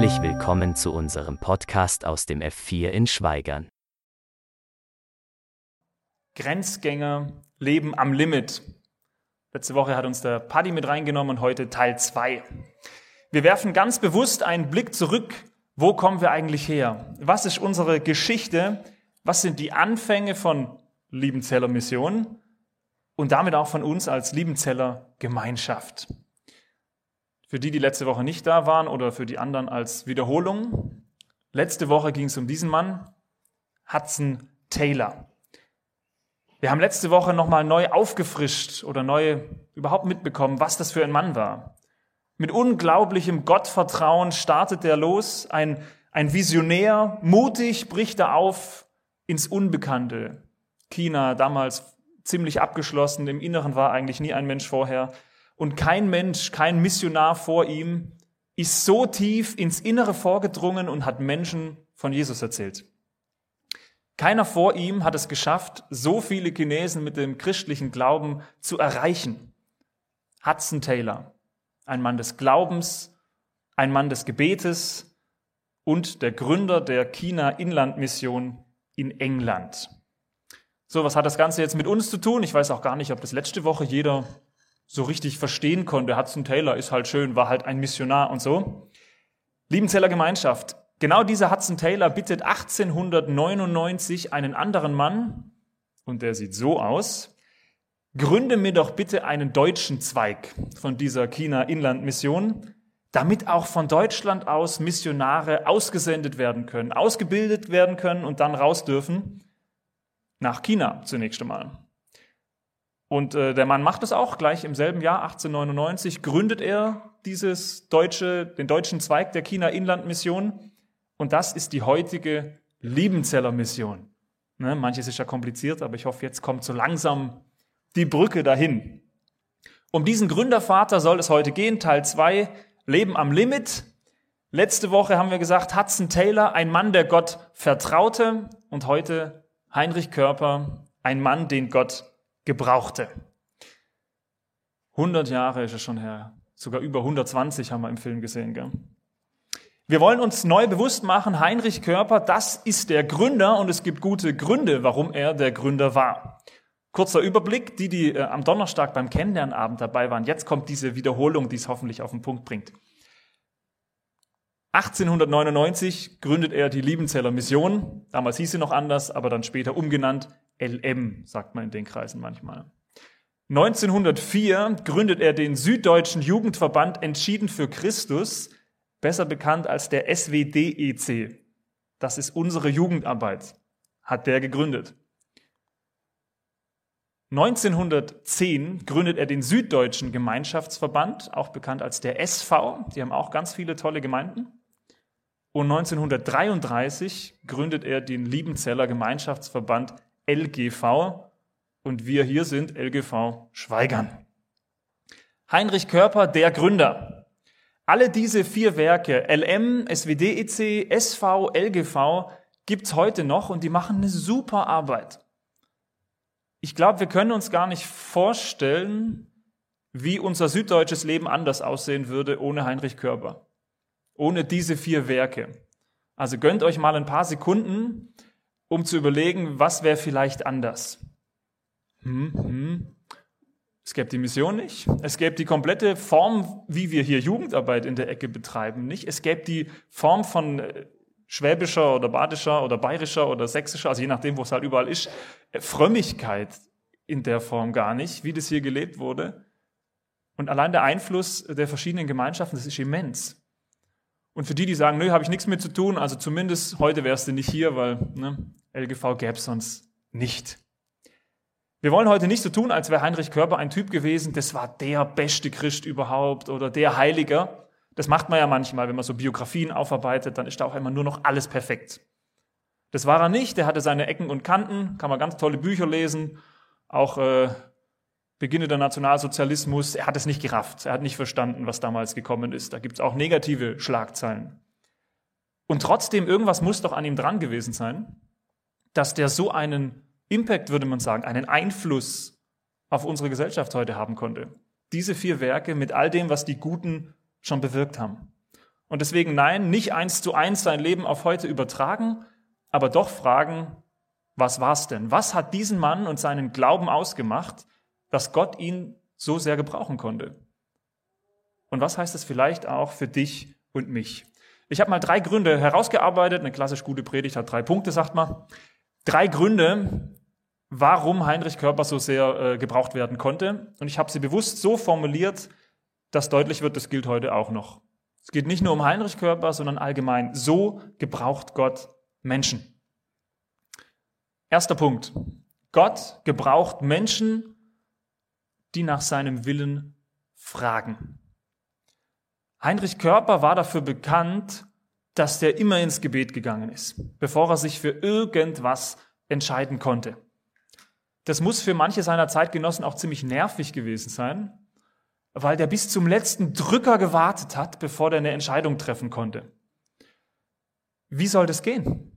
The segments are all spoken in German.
Herzlich willkommen zu unserem Podcast aus dem F4 in Schweigern. Grenzgänger leben am Limit. Letzte Woche hat uns der Paddy mit reingenommen und heute Teil 2. Wir werfen ganz bewusst einen Blick zurück. Wo kommen wir eigentlich her? Was ist unsere Geschichte? Was sind die Anfänge von Liebenzeller Mission und damit auch von uns als Liebenzeller Gemeinschaft? Für die, die letzte Woche nicht da waren oder für die anderen als Wiederholung. Letzte Woche ging es um diesen Mann, Hudson Taylor. Wir haben letzte Woche nochmal neu aufgefrischt oder neu überhaupt mitbekommen, was das für ein Mann war. Mit unglaublichem Gottvertrauen startet er los, ein, ein Visionär, mutig bricht er auf ins Unbekannte. China damals ziemlich abgeschlossen, im Inneren war eigentlich nie ein Mensch vorher. Und kein Mensch, kein Missionar vor ihm ist so tief ins Innere vorgedrungen und hat Menschen von Jesus erzählt. Keiner vor ihm hat es geschafft, so viele Chinesen mit dem christlichen Glauben zu erreichen. Hudson Taylor, ein Mann des Glaubens, ein Mann des Gebetes und der Gründer der China-Inlandmission in England. So, was hat das Ganze jetzt mit uns zu tun? Ich weiß auch gar nicht, ob das letzte Woche jeder so richtig verstehen konnte. Hudson Taylor ist halt schön, war halt ein Missionar und so. Liebenzeller Gemeinschaft. Genau dieser Hudson Taylor bittet 1899 einen anderen Mann, und der sieht so aus, gründe mir doch bitte einen deutschen Zweig von dieser China-Inland-Mission, damit auch von Deutschland aus Missionare ausgesendet werden können, ausgebildet werden können und dann raus dürfen nach China zunächst einmal. Und äh, der Mann macht es auch gleich im selben Jahr, 1899, gründet er dieses deutsche, den deutschen Zweig der China-Inland-Mission. Und das ist die heutige Liebenzeller Mission. Ne, manches ist ja kompliziert, aber ich hoffe, jetzt kommt so langsam die Brücke dahin. Um diesen Gründervater soll es heute gehen, Teil 2, Leben am Limit. Letzte Woche haben wir gesagt, Hudson Taylor, ein Mann, der Gott vertraute. Und heute Heinrich Körper, ein Mann, den Gott gebrauchte. 100 Jahre ist es schon her. Sogar über 120 haben wir im Film gesehen. Gell? Wir wollen uns neu bewusst machen, Heinrich Körper, das ist der Gründer und es gibt gute Gründe, warum er der Gründer war. Kurzer Überblick, die, die äh, am Donnerstag beim Kennenlernabend dabei waren. Jetzt kommt diese Wiederholung, die es hoffentlich auf den Punkt bringt. 1899 gründet er die Liebenzeller Mission. Damals hieß sie noch anders, aber dann später umgenannt LM, sagt man in den Kreisen manchmal. 1904 gründet er den Süddeutschen Jugendverband Entschieden für Christus, besser bekannt als der SWDEC. Das ist unsere Jugendarbeit, hat der gegründet. 1910 gründet er den Süddeutschen Gemeinschaftsverband, auch bekannt als der SV. Die haben auch ganz viele tolle Gemeinden. Und 1933 gründet er den Liebenzeller Gemeinschaftsverband LGV und wir hier sind LGV Schweigern. Heinrich Körper, der Gründer. Alle diese vier Werke, LM, SWDEC, SV, LGV, gibt's heute noch und die machen eine super Arbeit. Ich glaube, wir können uns gar nicht vorstellen, wie unser süddeutsches Leben anders aussehen würde ohne Heinrich Körper. Ohne diese vier Werke. Also gönnt euch mal ein paar Sekunden um zu überlegen, was wäre vielleicht anders. Hm, hm. Es gäbe die Mission nicht. Es gäbe die komplette Form, wie wir hier Jugendarbeit in der Ecke betreiben, nicht. Es gäbe die Form von äh, schwäbischer oder badischer oder bayerischer oder sächsischer, also je nachdem, wo es halt überall ist, äh, Frömmigkeit in der Form gar nicht, wie das hier gelebt wurde. Und allein der Einfluss der verschiedenen Gemeinschaften, das ist immens. Und für die, die sagen, nö, habe ich nichts mit zu tun, also zumindest heute wärst du nicht hier, weil ne, LGV gäbe es sonst nicht. Wir wollen heute nicht so tun, als wäre Heinrich Körper ein Typ gewesen, das war der beste Christ überhaupt oder der Heiliger. Das macht man ja manchmal, wenn man so Biografien aufarbeitet, dann ist da auch immer nur noch alles perfekt. Das war er nicht, der hatte seine Ecken und Kanten, kann man ganz tolle Bücher lesen, auch äh, Beginne der Nationalsozialismus, er hat es nicht gerafft, er hat nicht verstanden, was damals gekommen ist. Da gibt es auch negative Schlagzeilen. Und trotzdem, irgendwas muss doch an ihm dran gewesen sein, dass der so einen Impact, würde man sagen, einen Einfluss auf unsere Gesellschaft heute haben konnte. Diese vier Werke mit all dem, was die Guten schon bewirkt haben. Und deswegen nein, nicht eins zu eins sein Leben auf heute übertragen, aber doch fragen, was war's denn? Was hat diesen Mann und seinen Glauben ausgemacht, dass Gott ihn so sehr gebrauchen konnte? Und was heißt es vielleicht auch für dich und mich? Ich habe mal drei Gründe herausgearbeitet. Eine klassisch gute Predigt hat drei Punkte, sagt man. Drei Gründe, warum Heinrich Körper so sehr äh, gebraucht werden konnte. Und ich habe sie bewusst so formuliert, dass deutlich wird, das gilt heute auch noch. Es geht nicht nur um Heinrich Körper, sondern allgemein. So gebraucht Gott Menschen. Erster Punkt. Gott gebraucht Menschen, die nach seinem Willen fragen. Heinrich Körper war dafür bekannt, dass der immer ins Gebet gegangen ist, bevor er sich für irgendwas entscheiden konnte. Das muss für manche seiner Zeitgenossen auch ziemlich nervig gewesen sein, weil der bis zum letzten Drücker gewartet hat, bevor der eine Entscheidung treffen konnte. Wie soll das gehen?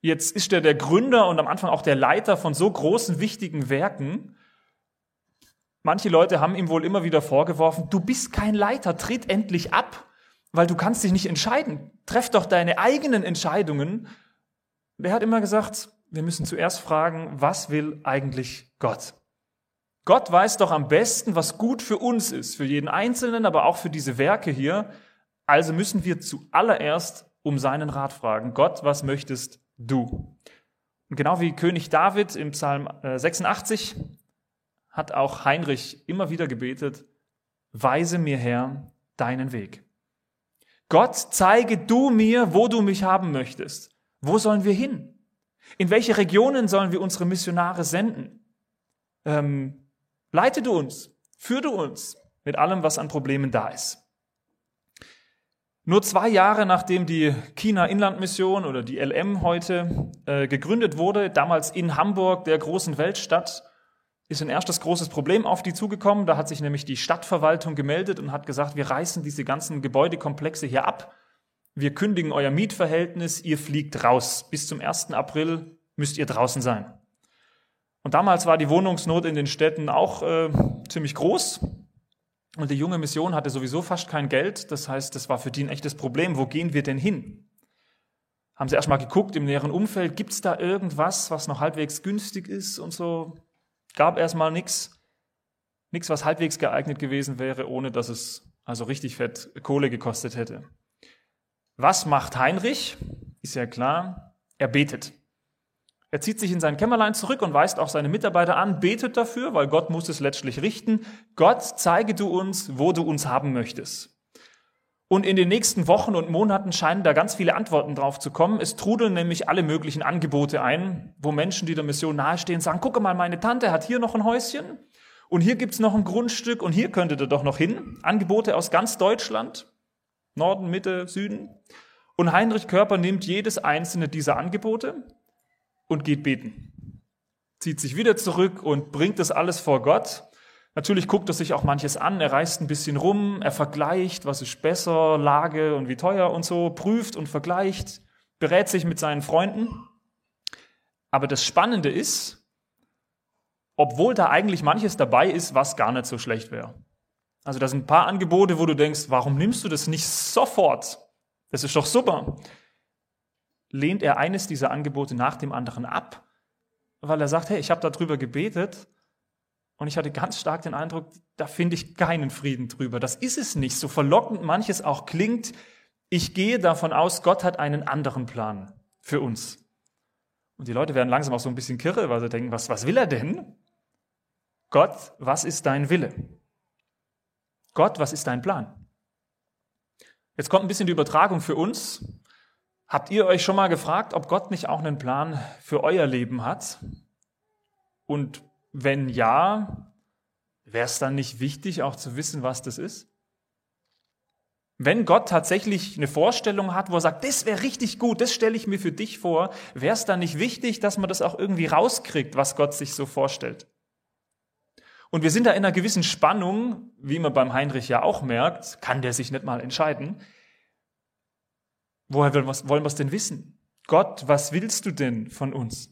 Jetzt ist er der Gründer und am Anfang auch der Leiter von so großen, wichtigen Werken. Manche Leute haben ihm wohl immer wieder vorgeworfen, du bist kein Leiter, tritt endlich ab, weil du kannst dich nicht entscheiden. Treff doch deine eigenen Entscheidungen. Der hat immer gesagt, wir müssen zuerst fragen, was will eigentlich Gott? Gott weiß doch am besten, was gut für uns ist, für jeden Einzelnen, aber auch für diese Werke hier. Also müssen wir zuallererst um seinen Rat fragen. Gott, was möchtest du? Und genau wie König David im Psalm 86 äh, hat auch Heinrich immer wieder gebetet, weise mir Herr deinen Weg. Gott, zeige du mir, wo du mich haben möchtest. Wo sollen wir hin? In welche Regionen sollen wir unsere Missionare senden? Ähm, Leite du uns, führe du uns mit allem, was an Problemen da ist. Nur zwei Jahre nachdem die China Inlandmission oder die LM heute äh, gegründet wurde, damals in Hamburg, der großen Weltstadt, ist ein erstes großes Problem auf die zugekommen. Da hat sich nämlich die Stadtverwaltung gemeldet und hat gesagt, wir reißen diese ganzen Gebäudekomplexe hier ab. Wir kündigen euer Mietverhältnis, ihr fliegt raus. Bis zum 1. April müsst ihr draußen sein. Und damals war die Wohnungsnot in den Städten auch äh, ziemlich groß. Und die junge Mission hatte sowieso fast kein Geld. Das heißt, das war für die ein echtes Problem. Wo gehen wir denn hin? Haben sie erstmal geguckt im näheren Umfeld, gibt es da irgendwas, was noch halbwegs günstig ist und so. Gab erstmal nichts. Nichts, was halbwegs geeignet gewesen wäre, ohne dass es also richtig fett Kohle gekostet hätte. Was macht Heinrich? Ist ja klar, er betet. Er zieht sich in sein Kämmerlein zurück und weist auch seine Mitarbeiter an, betet dafür, weil Gott muss es letztlich richten. Gott, zeige du uns, wo du uns haben möchtest. Und in den nächsten Wochen und Monaten scheinen da ganz viele Antworten drauf zu kommen. Es trudeln nämlich alle möglichen Angebote ein, wo Menschen, die der Mission nahestehen, sagen, gucke mal, meine Tante hat hier noch ein Häuschen und hier gibt's noch ein Grundstück und hier könntet ihr doch noch hin. Angebote aus ganz Deutschland, Norden, Mitte, Süden. Und Heinrich Körper nimmt jedes einzelne dieser Angebote und geht beten. Zieht sich wieder zurück und bringt das alles vor Gott. Natürlich guckt er sich auch manches an, er reist ein bisschen rum, er vergleicht, was ist besser, Lage und wie teuer und so, prüft und vergleicht, berät sich mit seinen Freunden. Aber das Spannende ist, obwohl da eigentlich manches dabei ist, was gar nicht so schlecht wäre. Also da sind ein paar Angebote, wo du denkst, warum nimmst du das nicht sofort? Das ist doch super lehnt er eines dieser Angebote nach dem anderen ab, weil er sagt, hey, ich habe darüber gebetet und ich hatte ganz stark den Eindruck, da finde ich keinen Frieden drüber. Das ist es nicht, so verlockend manches auch klingt. Ich gehe davon aus, Gott hat einen anderen Plan für uns. Und die Leute werden langsam auch so ein bisschen kirre, weil sie denken, was, was will er denn? Gott, was ist dein Wille? Gott, was ist dein Plan? Jetzt kommt ein bisschen die Übertragung für uns. Habt ihr euch schon mal gefragt, ob Gott nicht auch einen Plan für euer Leben hat? Und wenn ja, wäre es dann nicht wichtig, auch zu wissen, was das ist? Wenn Gott tatsächlich eine Vorstellung hat, wo er sagt, das wäre richtig gut, das stelle ich mir für dich vor, wäre es dann nicht wichtig, dass man das auch irgendwie rauskriegt, was Gott sich so vorstellt? Und wir sind da in einer gewissen Spannung, wie man beim Heinrich ja auch merkt, kann der sich nicht mal entscheiden. Woher wollen wir es denn wissen? Gott, was willst du denn von uns?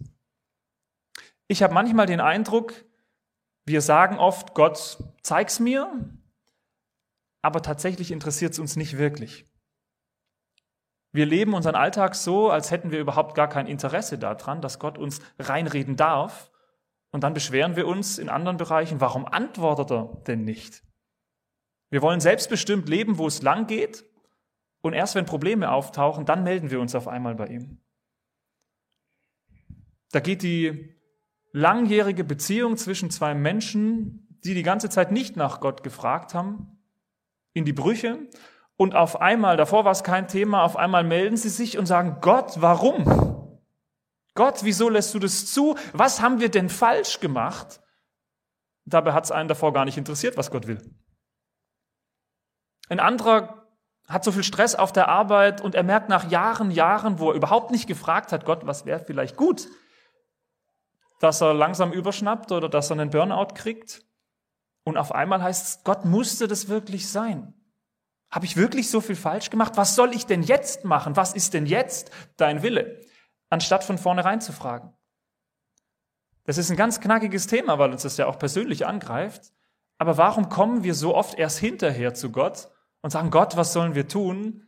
Ich habe manchmal den Eindruck, wir sagen oft, Gott, zeig's mir, aber tatsächlich interessiert es uns nicht wirklich. Wir leben unseren Alltag so, als hätten wir überhaupt gar kein Interesse daran, dass Gott uns reinreden darf. Und dann beschweren wir uns in anderen Bereichen, warum antwortet er denn nicht? Wir wollen selbstbestimmt leben, wo es lang geht. Und erst wenn Probleme auftauchen, dann melden wir uns auf einmal bei ihm. Da geht die langjährige Beziehung zwischen zwei Menschen, die die ganze Zeit nicht nach Gott gefragt haben, in die Brüche. Und auf einmal, davor war es kein Thema, auf einmal melden sie sich und sagen, Gott, warum? Gott, wieso lässt du das zu? Was haben wir denn falsch gemacht? Dabei hat es einen davor gar nicht interessiert, was Gott will. Ein anderer hat so viel Stress auf der Arbeit und er merkt nach Jahren, Jahren, wo er überhaupt nicht gefragt hat, Gott, was wäre vielleicht gut, dass er langsam überschnappt oder dass er einen Burnout kriegt. Und auf einmal heißt es, Gott musste das wirklich sein. Habe ich wirklich so viel falsch gemacht? Was soll ich denn jetzt machen? Was ist denn jetzt dein Wille? Anstatt von vornherein zu fragen. Das ist ein ganz knackiges Thema, weil uns das ja auch persönlich angreift. Aber warum kommen wir so oft erst hinterher zu Gott und sagen, Gott, was sollen wir tun?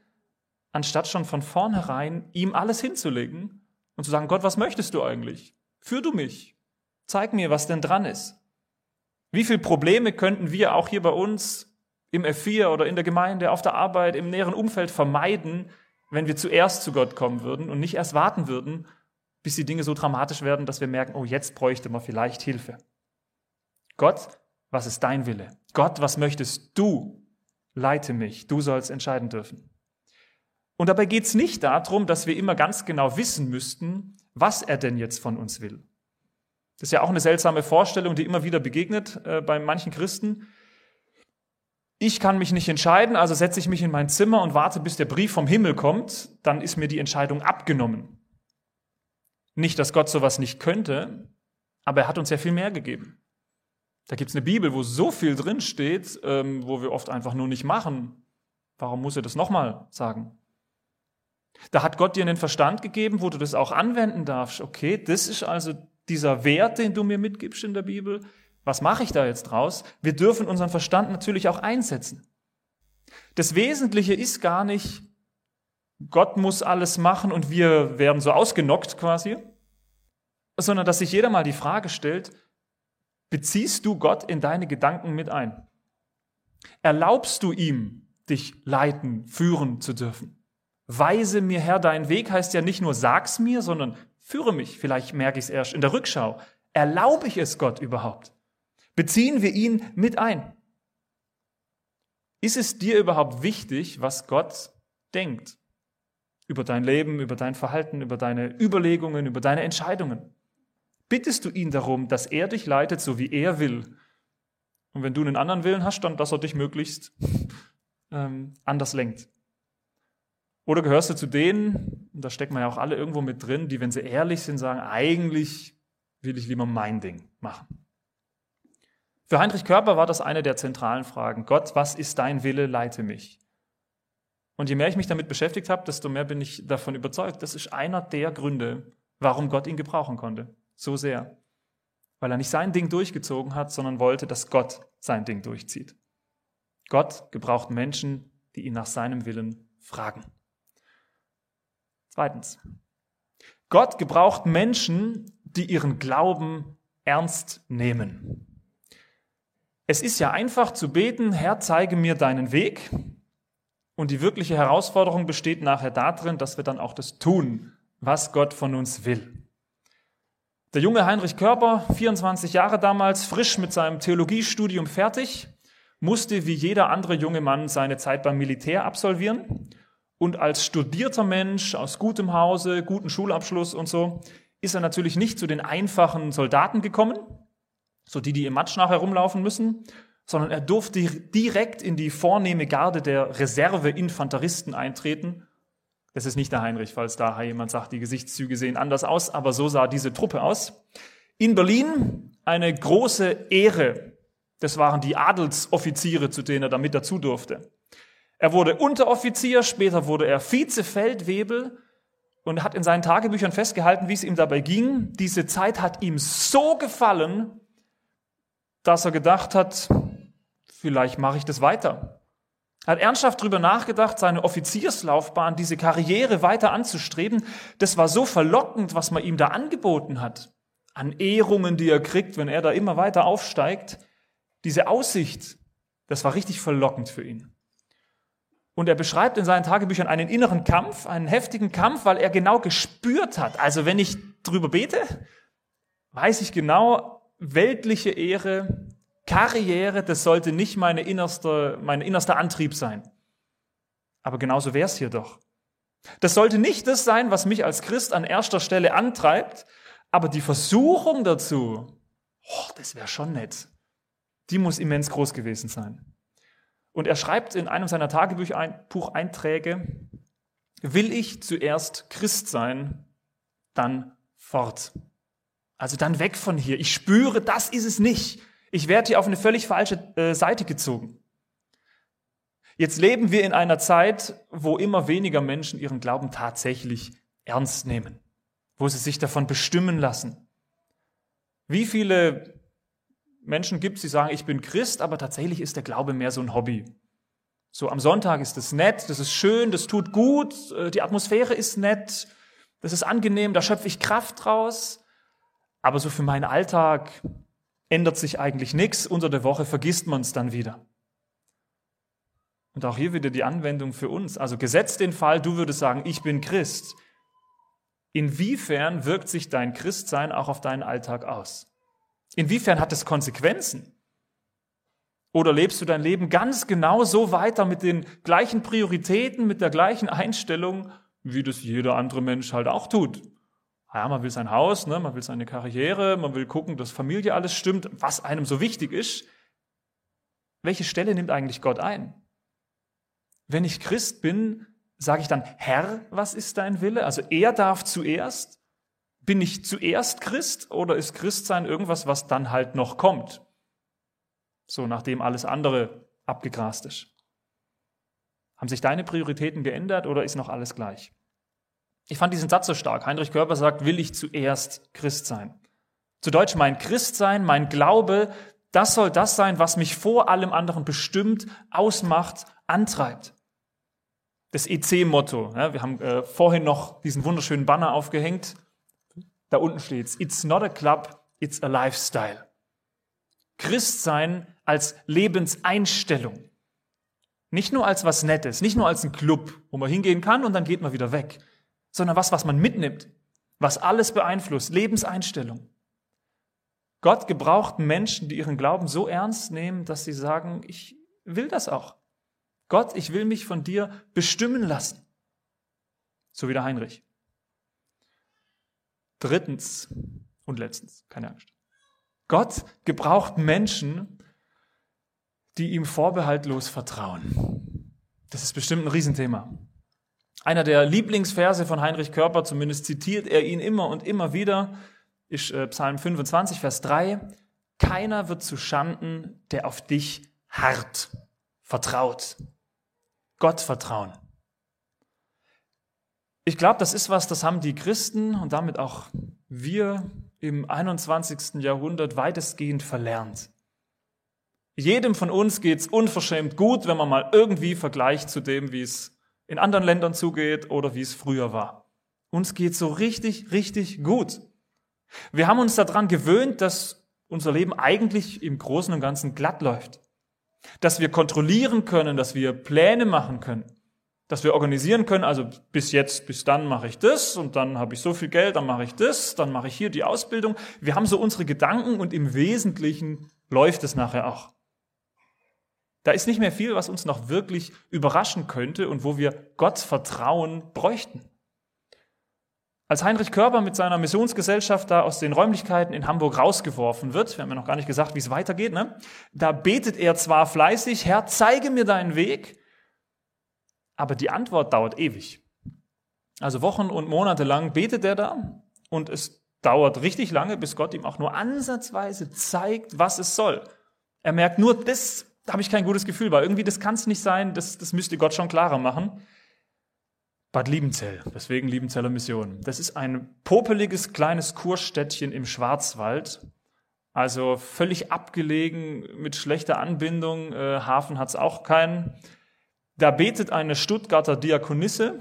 Anstatt schon von vornherein ihm alles hinzulegen und zu sagen, Gott, was möchtest du eigentlich? Führ du mich. Zeig mir, was denn dran ist. Wie viele Probleme könnten wir auch hier bei uns im F4 oder in der Gemeinde, auf der Arbeit, im näheren Umfeld vermeiden, wenn wir zuerst zu Gott kommen würden und nicht erst warten würden, bis die Dinge so dramatisch werden, dass wir merken, oh, jetzt bräuchte man vielleicht Hilfe. Gott, was ist dein Wille? Gott, was möchtest du? Leite mich, du sollst entscheiden dürfen. Und dabei geht es nicht darum, dass wir immer ganz genau wissen müssten, was er denn jetzt von uns will. Das ist ja auch eine seltsame Vorstellung, die immer wieder begegnet äh, bei manchen Christen. Ich kann mich nicht entscheiden, also setze ich mich in mein Zimmer und warte, bis der Brief vom Himmel kommt, dann ist mir die Entscheidung abgenommen. Nicht, dass Gott sowas nicht könnte, aber er hat uns ja viel mehr gegeben. Da gibt es eine Bibel, wo so viel drin steht, ähm, wo wir oft einfach nur nicht machen. Warum muss er das nochmal sagen? Da hat Gott dir einen Verstand gegeben, wo du das auch anwenden darfst. Okay, das ist also dieser Wert, den du mir mitgibst in der Bibel. Was mache ich da jetzt draus? Wir dürfen unseren Verstand natürlich auch einsetzen. Das Wesentliche ist gar nicht, Gott muss alles machen und wir werden so ausgenockt quasi, sondern dass sich jeder mal die Frage stellt, beziehst du Gott in deine Gedanken mit ein? Erlaubst du ihm, dich leiten, führen zu dürfen? Weise mir Herr deinen Weg heißt ja nicht nur sag's mir, sondern führe mich. Vielleicht merke ich es erst in der Rückschau. Erlaube ich es Gott überhaupt? Beziehen wir ihn mit ein? Ist es dir überhaupt wichtig, was Gott denkt? Über dein Leben, über dein Verhalten, über deine Überlegungen, über deine Entscheidungen? Bittest du ihn darum, dass er dich leitet, so wie er will? Und wenn du einen anderen Willen hast, dann, dass er dich möglichst ähm, anders lenkt. Oder gehörst du zu denen, und da stecken wir ja auch alle irgendwo mit drin, die, wenn sie ehrlich sind, sagen, eigentlich will ich lieber mein Ding machen. Für Heinrich Körper war das eine der zentralen Fragen. Gott, was ist dein Wille? Leite mich. Und je mehr ich mich damit beschäftigt habe, desto mehr bin ich davon überzeugt, das ist einer der Gründe, warum Gott ihn gebrauchen konnte. So sehr. Weil er nicht sein Ding durchgezogen hat, sondern wollte, dass Gott sein Ding durchzieht. Gott gebraucht Menschen, die ihn nach seinem Willen fragen. Zweitens. Gott gebraucht Menschen, die ihren Glauben ernst nehmen. Es ist ja einfach zu beten, Herr, zeige mir deinen Weg. Und die wirkliche Herausforderung besteht nachher darin, dass wir dann auch das tun, was Gott von uns will. Der junge Heinrich Körper, 24 Jahre damals, frisch mit seinem Theologiestudium fertig, musste wie jeder andere junge Mann seine Zeit beim Militär absolvieren und als studierter Mensch aus gutem Hause, guten Schulabschluss und so, ist er natürlich nicht zu den einfachen Soldaten gekommen, so die, die im Matsch nachher rumlaufen müssen, sondern er durfte direkt in die vornehme Garde der Reserve-Infanteristen eintreten. Das ist nicht der Heinrich, falls da jemand sagt, die Gesichtszüge sehen anders aus, aber so sah diese Truppe aus. In Berlin eine große Ehre. Das waren die Adelsoffiziere, zu denen er da mit dazu durfte. Er wurde Unteroffizier, später wurde er Vizefeldwebel und hat in seinen Tagebüchern festgehalten, wie es ihm dabei ging. Diese Zeit hat ihm so gefallen, dass er gedacht hat, vielleicht mache ich das weiter. Er hat ernsthaft darüber nachgedacht, seine Offizierslaufbahn, diese Karriere weiter anzustreben. Das war so verlockend, was man ihm da angeboten hat. An Ehrungen, die er kriegt, wenn er da immer weiter aufsteigt. Diese Aussicht, das war richtig verlockend für ihn. Und er beschreibt in seinen Tagebüchern einen inneren Kampf, einen heftigen Kampf, weil er genau gespürt hat. Also wenn ich drüber bete, weiß ich genau, weltliche Ehre, Karriere, das sollte nicht meine innerste, mein innerster Antrieb sein. Aber genauso wäre es hier doch. Das sollte nicht das sein, was mich als Christ an erster Stelle antreibt, aber die Versuchung dazu, oh, das wäre schon nett, die muss immens groß gewesen sein. Und er schreibt in einem seiner Tagebucheinträge, will ich zuerst Christ sein, dann fort. Also dann weg von hier. Ich spüre, das ist es nicht. Ich werde hier auf eine völlig falsche äh, Seite gezogen. Jetzt leben wir in einer Zeit, wo immer weniger Menschen ihren Glauben tatsächlich ernst nehmen, wo sie sich davon bestimmen lassen. Wie viele Menschen gibt die sagen, ich bin Christ, aber tatsächlich ist der Glaube mehr so ein Hobby. So am Sonntag ist es nett, das ist schön, das tut gut, äh, die Atmosphäre ist nett, das ist angenehm, da schöpfe ich Kraft draus. Aber so für meinen Alltag ändert sich eigentlich nichts. Unter der Woche vergisst man es dann wieder. Und auch hier wieder die Anwendung für uns. Also gesetzt den Fall, du würdest sagen, ich bin Christ. Inwiefern wirkt sich dein Christsein auch auf deinen Alltag aus? Inwiefern hat es Konsequenzen? Oder lebst du dein Leben ganz genau so weiter mit den gleichen Prioritäten, mit der gleichen Einstellung, wie das jeder andere Mensch halt auch tut? Ja, man will sein Haus, ne, man will seine Karriere, man will gucken, dass Familie alles stimmt, was einem so wichtig ist. Welche Stelle nimmt eigentlich Gott ein? Wenn ich Christ bin, sage ich dann, Herr, was ist dein Wille? Also er darf zuerst. Bin ich zuerst Christ oder ist Christsein irgendwas, was dann halt noch kommt? So nachdem alles andere abgegrast ist. Haben sich deine Prioritäten geändert oder ist noch alles gleich? Ich fand diesen Satz so stark. Heinrich Körper sagt, will ich zuerst Christ sein. Zu Deutsch, mein Christsein, mein Glaube, das soll das sein, was mich vor allem anderen bestimmt, ausmacht, antreibt. Das EC-Motto. Ja, wir haben äh, vorhin noch diesen wunderschönen Banner aufgehängt. Da unten steht's. It's not a club, it's a lifestyle. Christsein als Lebenseinstellung. Nicht nur als was Nettes, nicht nur als ein Club, wo man hingehen kann und dann geht man wieder weg, sondern was, was man mitnimmt, was alles beeinflusst, Lebenseinstellung. Gott gebraucht Menschen, die ihren Glauben so ernst nehmen, dass sie sagen, ich will das auch. Gott, ich will mich von dir bestimmen lassen. So wie der Heinrich. Drittens und letztens, keine Angst. Gott gebraucht Menschen, die ihm vorbehaltlos vertrauen. Das ist bestimmt ein Riesenthema. Einer der Lieblingsverse von Heinrich Körper, zumindest zitiert er ihn immer und immer wieder, ist äh, Psalm 25, Vers 3. Keiner wird zu Schanden, der auf dich hart vertraut. Gott vertrauen. Ich glaube, das ist was, das haben die Christen und damit auch wir im 21. Jahrhundert weitestgehend verlernt. Jedem von uns geht's unverschämt gut, wenn man mal irgendwie vergleicht zu dem, wie es in anderen Ländern zugeht oder wie es früher war. Uns geht so richtig, richtig gut. Wir haben uns daran gewöhnt, dass unser Leben eigentlich im Großen und Ganzen glatt läuft. Dass wir kontrollieren können, dass wir Pläne machen können, dass wir organisieren können, also bis jetzt, bis dann mache ich das und dann habe ich so viel Geld, dann mache ich das, dann mache ich hier die Ausbildung. Wir haben so unsere Gedanken und im Wesentlichen läuft es nachher auch. Da ist nicht mehr viel, was uns noch wirklich überraschen könnte und wo wir Gott Vertrauen bräuchten. Als Heinrich Körber mit seiner Missionsgesellschaft da aus den Räumlichkeiten in Hamburg rausgeworfen wird, wir haben ja noch gar nicht gesagt, wie es weitergeht, ne? da betet er zwar fleißig, Herr, zeige mir deinen Weg, aber die Antwort dauert ewig. Also Wochen und Monate lang betet er da und es dauert richtig lange, bis Gott ihm auch nur ansatzweise zeigt, was es soll. Er merkt nur, das da habe ich kein gutes Gefühl bei. Irgendwie, das kann es nicht sein, das, das müsste Gott schon klarer machen. Bad Liebenzell, deswegen Liebenzeller Mission. Das ist ein popeliges kleines Kurstädtchen im Schwarzwald. Also völlig abgelegen, mit schlechter Anbindung. Äh, Hafen hat es auch keinen. Da betet eine Stuttgarter Diakonisse,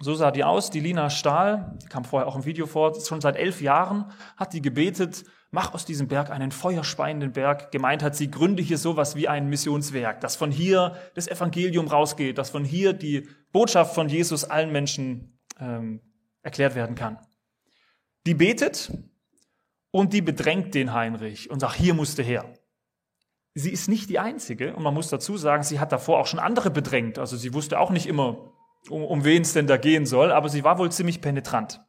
so sah die aus, die Lina Stahl, die kam vorher auch im Video vor, schon seit elf Jahren hat die gebetet, mach aus diesem Berg einen feuerspeienden Berg. Gemeint hat sie, gründe hier sowas wie ein Missionswerk, dass von hier das Evangelium rausgeht, dass von hier die Botschaft von Jesus allen Menschen ähm, erklärt werden kann. Die betet und die bedrängt den Heinrich und sagt, hier musste her. Sie ist nicht die Einzige und man muss dazu sagen, sie hat davor auch schon andere bedrängt. Also sie wusste auch nicht immer, um, um wen es denn da gehen soll, aber sie war wohl ziemlich penetrant.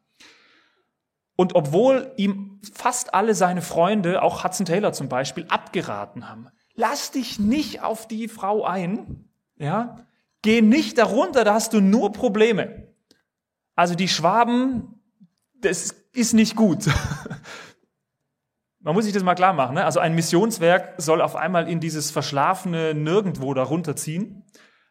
Und obwohl ihm fast alle seine Freunde, auch Hudson Taylor zum Beispiel, abgeraten haben, lass dich nicht auf die Frau ein, ja, geh nicht darunter, da hast du nur Probleme. Also die Schwaben, das ist nicht gut. Man muss sich das mal klar machen. Ne? Also ein Missionswerk soll auf einmal in dieses verschlafene Nirgendwo darunter ziehen.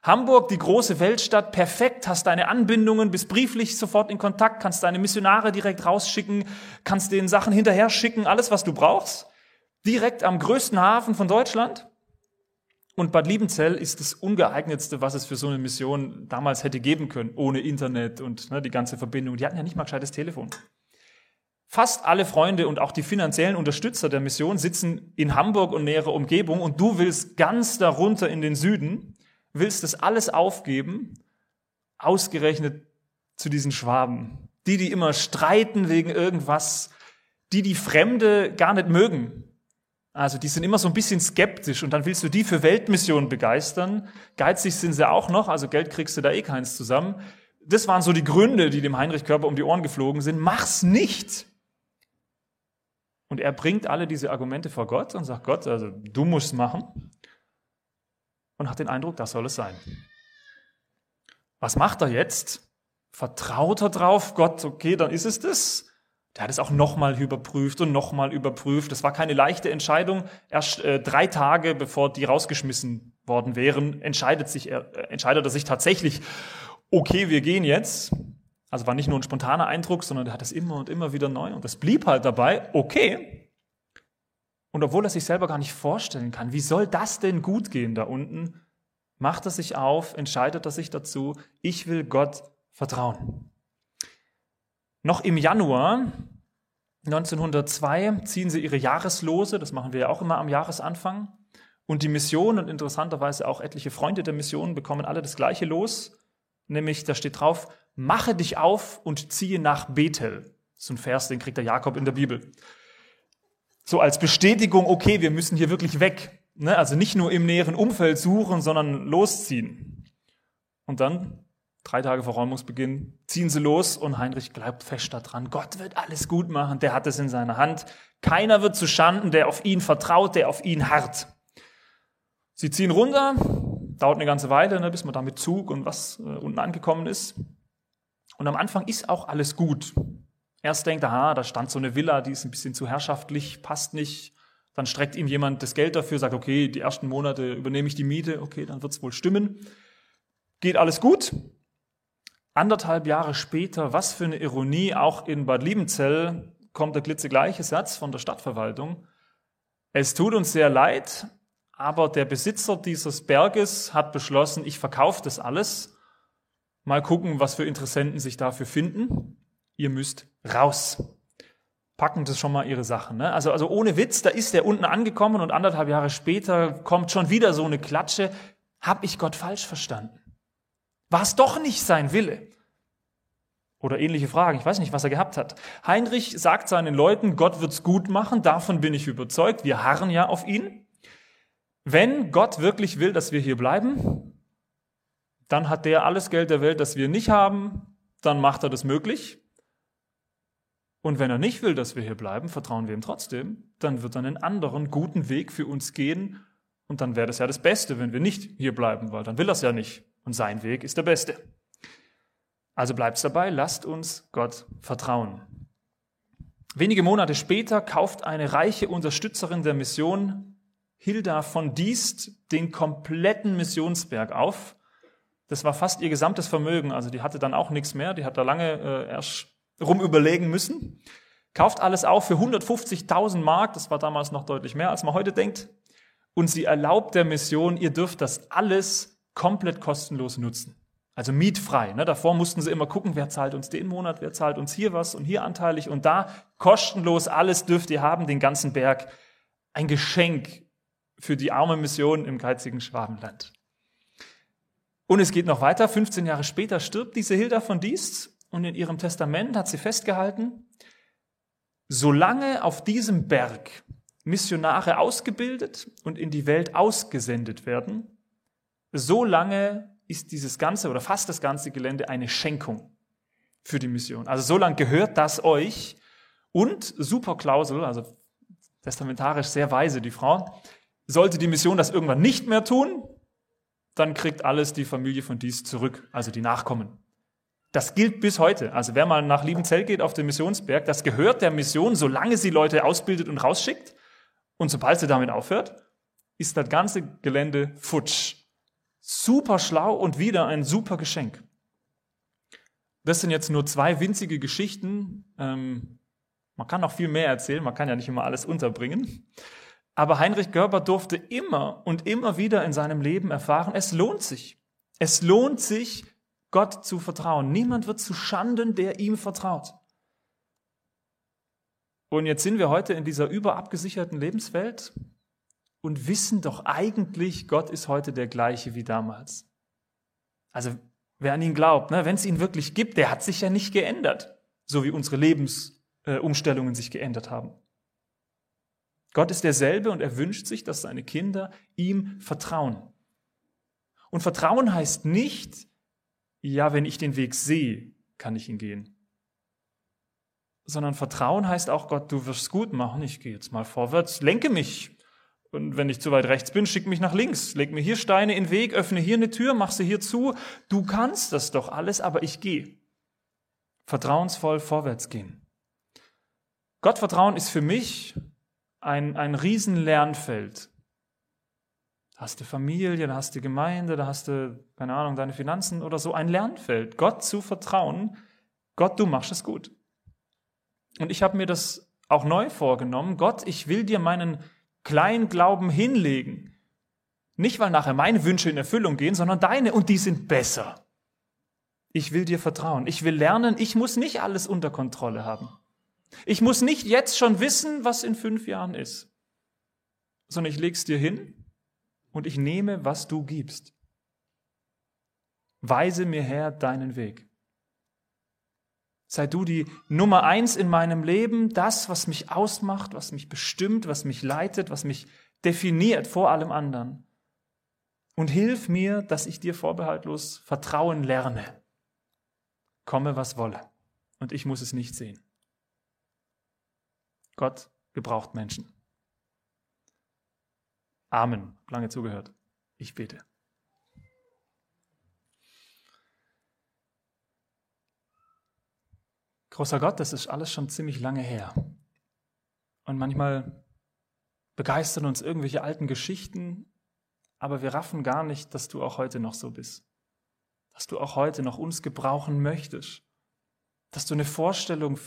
Hamburg, die große Weltstadt, perfekt, hast deine Anbindungen, bist brieflich sofort in Kontakt, kannst deine Missionare direkt rausschicken, kannst denen Sachen hinterher schicken, alles, was du brauchst. Direkt am größten Hafen von Deutschland. Und Bad Liebenzell ist das ungeeignetste, was es für so eine Mission damals hätte geben können, ohne Internet und ne, die ganze Verbindung. Die hatten ja nicht mal gescheites Telefon. Fast alle Freunde und auch die finanziellen Unterstützer der Mission sitzen in Hamburg und nähere Umgebung und du willst ganz darunter in den Süden willst das alles aufgeben, ausgerechnet zu diesen Schwaben. Die, die immer streiten wegen irgendwas, die die Fremde gar nicht mögen. Also die sind immer so ein bisschen skeptisch und dann willst du die für Weltmissionen begeistern. Geizig sind sie auch noch, also Geld kriegst du da eh keins zusammen. Das waren so die Gründe, die dem Heinrich Körper um die Ohren geflogen sind. Mach's nicht! Und er bringt alle diese Argumente vor Gott und sagt, Gott, also du musst machen und hat den Eindruck, das soll es sein. Was macht er jetzt? Vertraut er drauf? Gott, okay, dann ist es das. Der hat es auch nochmal überprüft und nochmal überprüft. Das war keine leichte Entscheidung. Erst äh, drei Tage bevor die rausgeschmissen worden wären, entscheidet, sich, äh, entscheidet er sich tatsächlich, okay, wir gehen jetzt. Also war nicht nur ein spontaner Eindruck, sondern er hat es immer und immer wieder neu. Und das blieb halt dabei, okay, und obwohl er sich selber gar nicht vorstellen kann, wie soll das denn gut gehen da unten, macht er sich auf, entscheidet er sich dazu, ich will Gott vertrauen. Noch im Januar 1902 ziehen sie ihre Jahreslose, das machen wir ja auch immer am Jahresanfang. Und die Mission und interessanterweise auch etliche Freunde der Mission bekommen alle das gleiche Los, nämlich da steht drauf, mache dich auf und ziehe nach Bethel. Ist ein Vers, den kriegt der Jakob in der Bibel so als Bestätigung, okay, wir müssen hier wirklich weg. Ne? Also nicht nur im näheren Umfeld suchen, sondern losziehen. Und dann, drei Tage vor Räumungsbeginn, ziehen sie los und Heinrich bleibt fest daran. Gott wird alles gut machen, der hat es in seiner Hand. Keiner wird zu Schanden, der auf ihn vertraut, der auf ihn harrt. Sie ziehen runter, dauert eine ganze Weile, ne, bis man da mit Zug und was äh, unten angekommen ist. Und am Anfang ist auch alles gut. Erst denkt, aha, da stand so eine Villa, die ist ein bisschen zu herrschaftlich, passt nicht. Dann streckt ihm jemand das Geld dafür, sagt, okay, die ersten Monate übernehme ich die Miete, okay, dann wird's wohl stimmen. Geht alles gut. Anderthalb Jahre später, was für eine Ironie, auch in Bad Liebenzell kommt der glitzegleiche Satz von der Stadtverwaltung. Es tut uns sehr leid, aber der Besitzer dieses Berges hat beschlossen, ich verkaufe das alles. Mal gucken, was für Interessenten sich dafür finden ihr müsst raus. Packen das schon mal ihre Sachen. Ne? Also, also ohne Witz, da ist der unten angekommen und anderthalb Jahre später kommt schon wieder so eine Klatsche. Hab ich Gott falsch verstanden? War es doch nicht sein Wille? Oder ähnliche Fragen. Ich weiß nicht, was er gehabt hat. Heinrich sagt seinen Leuten, Gott wird's gut machen. Davon bin ich überzeugt. Wir harren ja auf ihn. Wenn Gott wirklich will, dass wir hier bleiben, dann hat der alles Geld der Welt, das wir nicht haben. Dann macht er das möglich. Und wenn er nicht will, dass wir hier bleiben, vertrauen wir ihm trotzdem, dann wird er einen anderen guten Weg für uns gehen. Und dann wäre das ja das Beste, wenn wir nicht hier bleiben, weil dann will er es ja nicht. Und sein Weg ist der beste. Also bleibt es dabei, lasst uns Gott vertrauen. Wenige Monate später kauft eine reiche Unterstützerin der Mission, Hilda von Diest, den kompletten Missionsberg auf. Das war fast ihr gesamtes Vermögen, also die hatte dann auch nichts mehr, die hat da lange äh, erst rumüberlegen müssen. Kauft alles auf für 150.000 Mark, das war damals noch deutlich mehr, als man heute denkt. Und sie erlaubt der Mission, ihr dürft das alles komplett kostenlos nutzen. Also mietfrei. Ne? Davor mussten sie immer gucken, wer zahlt uns den Monat, wer zahlt uns hier was und hier anteilig und da. Kostenlos, alles dürft ihr haben, den ganzen Berg. Ein Geschenk für die arme Mission im geizigen Schwabenland. Und es geht noch weiter. 15 Jahre später stirbt diese Hilda von Diest und in ihrem Testament hat sie festgehalten, solange auf diesem Berg Missionare ausgebildet und in die Welt ausgesendet werden, solange ist dieses ganze oder fast das ganze Gelände eine Schenkung für die Mission. Also so lange gehört das euch und super Klausel, also testamentarisch sehr weise die Frau, sollte die Mission das irgendwann nicht mehr tun, dann kriegt alles die Familie von dies zurück, also die Nachkommen. Das gilt bis heute. Also wer mal nach Liebenzell geht auf den Missionsberg, das gehört der Mission, solange sie Leute ausbildet und rausschickt. Und sobald sie damit aufhört, ist das ganze Gelände futsch. Super schlau und wieder ein super Geschenk. Das sind jetzt nur zwei winzige Geschichten. Ähm, man kann noch viel mehr erzählen, man kann ja nicht immer alles unterbringen. Aber Heinrich Görber durfte immer und immer wieder in seinem Leben erfahren, es lohnt sich. Es lohnt sich, Gott zu vertrauen. Niemand wird zu Schanden, der ihm vertraut. Und jetzt sind wir heute in dieser überabgesicherten Lebenswelt und wissen doch eigentlich, Gott ist heute der gleiche wie damals. Also wer an ihn glaubt, ne, wenn es ihn wirklich gibt, der hat sich ja nicht geändert, so wie unsere Lebensumstellungen äh, sich geändert haben. Gott ist derselbe und er wünscht sich, dass seine Kinder ihm vertrauen. Und Vertrauen heißt nicht, ja, wenn ich den Weg sehe, kann ich ihn gehen. Sondern Vertrauen heißt auch, Gott, du wirst gut machen, ich gehe jetzt mal vorwärts, lenke mich, und wenn ich zu weit rechts bin, schick mich nach links. Leg mir hier Steine in den Weg, öffne hier eine Tür, mach sie hier zu. Du kannst das doch alles, aber ich gehe. Vertrauensvoll vorwärts gehen. Gottvertrauen ist für mich ein, ein Riesenlernfeld. Da hast du Familie, da hast du Gemeinde, da hast du, keine Ahnung, deine Finanzen oder so. Ein Lernfeld. Gott zu vertrauen. Gott, du machst es gut. Und ich habe mir das auch neu vorgenommen. Gott, ich will dir meinen Kleinglauben hinlegen. Nicht, weil nachher meine Wünsche in Erfüllung gehen, sondern deine und die sind besser. Ich will dir vertrauen. Ich will lernen, ich muss nicht alles unter Kontrolle haben. Ich muss nicht jetzt schon wissen, was in fünf Jahren ist, sondern ich leg's dir hin und ich nehme, was du gibst. Weise mir her deinen Weg. Sei du die Nummer eins in meinem Leben, das, was mich ausmacht, was mich bestimmt, was mich leitet, was mich definiert vor allem anderen. Und hilf mir, dass ich dir vorbehaltlos vertrauen lerne. Komme, was wolle. Und ich muss es nicht sehen. Gott gebraucht Menschen. Amen. Lange zugehört. Ich bete. Großer Gott, das ist alles schon ziemlich lange her. Und manchmal begeistern uns irgendwelche alten Geschichten, aber wir raffen gar nicht, dass du auch heute noch so bist. Dass du auch heute noch uns gebrauchen möchtest. Dass du eine Vorstellung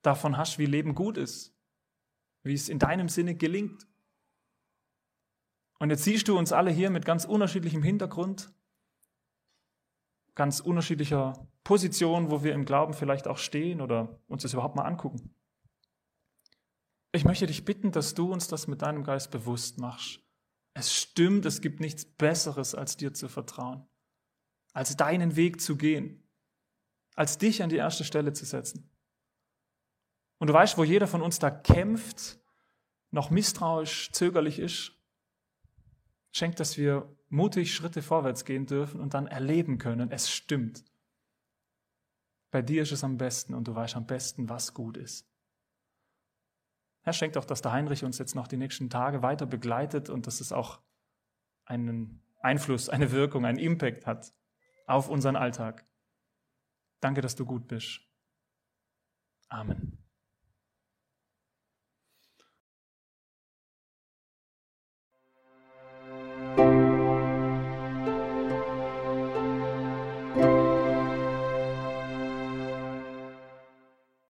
davon hast, wie Leben gut ist. Wie es in deinem Sinne gelingt. Und jetzt siehst du uns alle hier mit ganz unterschiedlichem Hintergrund, ganz unterschiedlicher Position, wo wir im Glauben vielleicht auch stehen oder uns das überhaupt mal angucken. Ich möchte dich bitten, dass du uns das mit deinem Geist bewusst machst. Es stimmt, es gibt nichts Besseres, als dir zu vertrauen, als deinen Weg zu gehen, als dich an die erste Stelle zu setzen. Und du weißt, wo jeder von uns da kämpft, noch misstrauisch, zögerlich ist, schenkt, dass wir mutig Schritte vorwärts gehen dürfen und dann erleben können, es stimmt. Bei dir ist es am besten und du weißt am besten, was gut ist. Herr, schenkt auch, dass der Heinrich uns jetzt noch die nächsten Tage weiter begleitet und dass es auch einen Einfluss, eine Wirkung, einen Impact hat auf unseren Alltag. Danke, dass du gut bist. Amen.